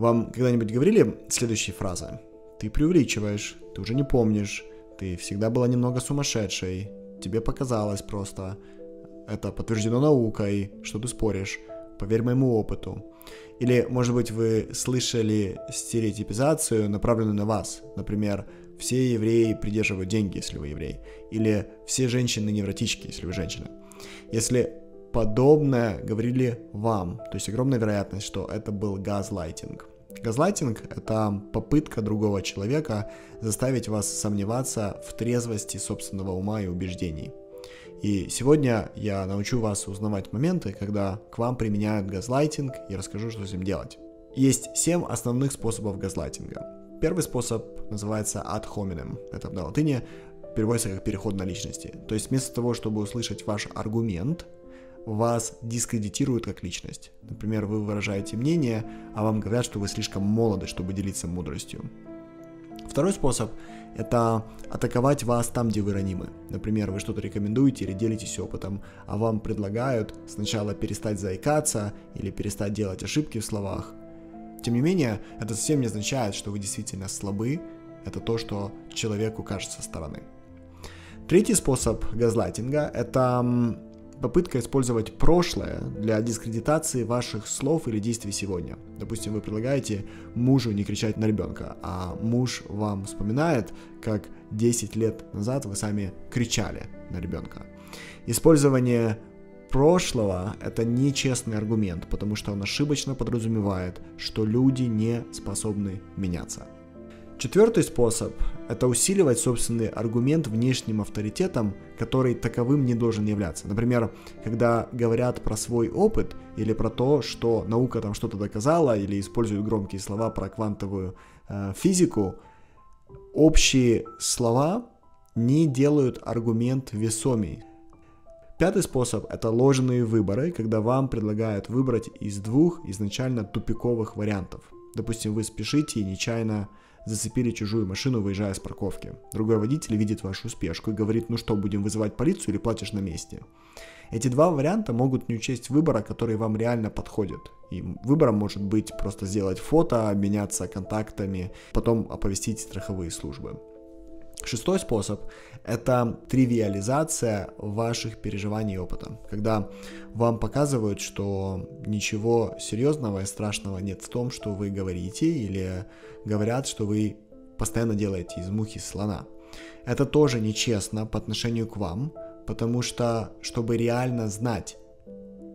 Вам когда-нибудь говорили следующие фразы? Ты преувеличиваешь, ты уже не помнишь, ты всегда была немного сумасшедшей, тебе показалось просто, это подтверждено наукой, что ты споришь, поверь моему опыту. Или, может быть, вы слышали стереотипизацию, направленную на вас. Например, все евреи придерживают деньги, если вы еврей. Или все женщины невротички, если вы женщина. Если подобное говорили вам, то есть огромная вероятность, что это был газлайтинг. Газлайтинг — это попытка другого человека заставить вас сомневаться в трезвости собственного ума и убеждений. И сегодня я научу вас узнавать моменты, когда к вам применяют газлайтинг и расскажу, что с ним делать. Есть семь основных способов газлайтинга. Первый способ называется ad hominem. Это на латыни переводится как переход на личности. То есть вместо того, чтобы услышать ваш аргумент, вас дискредитируют как личность. Например, вы выражаете мнение, а вам говорят, что вы слишком молоды, чтобы делиться мудростью. Второй способ – это атаковать вас там, где вы ранимы. Например, вы что-то рекомендуете или делитесь опытом, а вам предлагают сначала перестать заикаться или перестать делать ошибки в словах. Тем не менее, это совсем не означает, что вы действительно слабы, это то, что человеку кажется со стороны. Третий способ газлайтинга – это попытка использовать прошлое для дискредитации ваших слов или действий сегодня. Допустим, вы предлагаете мужу не кричать на ребенка, а муж вам вспоминает, как 10 лет назад вы сами кричали на ребенка. Использование прошлого – это нечестный аргумент, потому что он ошибочно подразумевает, что люди не способны меняться. Четвертый способ – это усиливать собственный аргумент внешним авторитетом, который таковым не должен являться. Например, когда говорят про свой опыт или про то, что наука там что-то доказала, или используют громкие слова про квантовую э, физику, общие слова не делают аргумент весомей. Пятый способ – это ложные выборы, когда вам предлагают выбрать из двух изначально тупиковых вариантов. Допустим, вы спешите и нечаянно зацепили чужую машину, выезжая с парковки. Другой водитель видит вашу спешку и говорит, ну что, будем вызывать полицию или платишь на месте? Эти два варианта могут не учесть выбора, который вам реально подходит. И выбором может быть просто сделать фото, обменяться контактами, потом оповестить страховые службы. Шестой способ – это тривиализация ваших переживаний и опыта. Когда вам показывают, что ничего серьезного и страшного нет в том, что вы говорите, или говорят, что вы постоянно делаете из мухи слона. Это тоже нечестно по отношению к вам, потому что, чтобы реально знать,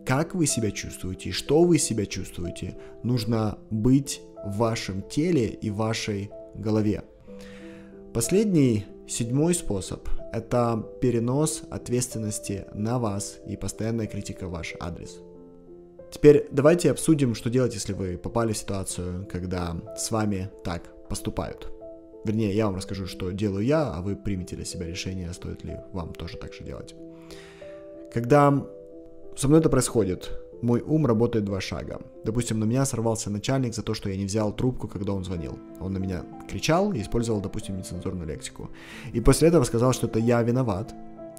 как вы себя чувствуете и что вы себя чувствуете, нужно быть в вашем теле и вашей голове. Последний, седьмой способ – это перенос ответственности на вас и постоянная критика в ваш адрес. Теперь давайте обсудим, что делать, если вы попали в ситуацию, когда с вами так поступают. Вернее, я вам расскажу, что делаю я, а вы примете для себя решение, стоит ли вам тоже так же делать. Когда со мной это происходит, мой ум работает два шага. Допустим, на меня сорвался начальник за то, что я не взял трубку, когда он звонил. Он на меня кричал и использовал, допустим, нецензурную лексику. И после этого сказал, что это я виноват,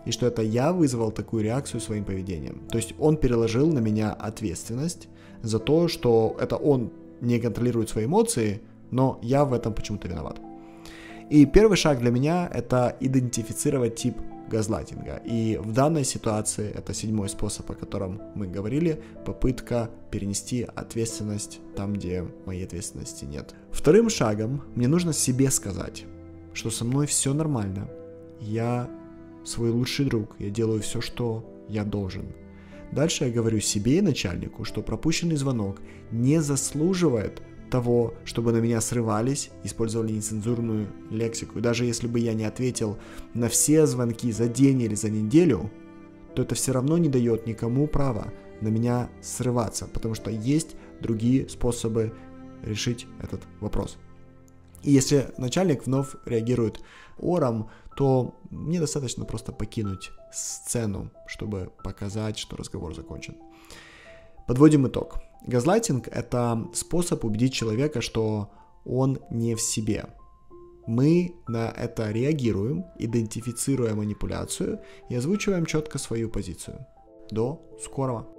и что это я вызвал такую реакцию своим поведением. То есть он переложил на меня ответственность за то, что это он не контролирует свои эмоции, но я в этом почему-то виноват. И первый шаг для меня это идентифицировать тип газлайтинга. И в данной ситуации, это седьмой способ, о котором мы говорили, попытка перенести ответственность там, где моей ответственности нет. Вторым шагом мне нужно себе сказать, что со мной все нормально, я свой лучший друг, я делаю все, что я должен. Дальше я говорю себе и начальнику, что пропущенный звонок не заслуживает того, чтобы на меня срывались, использовали нецензурную лексику. И даже если бы я не ответил на все звонки за день или за неделю, то это все равно не дает никому права на меня срываться, потому что есть другие способы решить этот вопрос. И если начальник вновь реагирует ором, то мне достаточно просто покинуть сцену, чтобы показать, что разговор закончен. Подводим итог. Газлайтинг – это способ убедить человека, что он не в себе. Мы на это реагируем, идентифицируя манипуляцию и озвучиваем четко свою позицию. До скорого!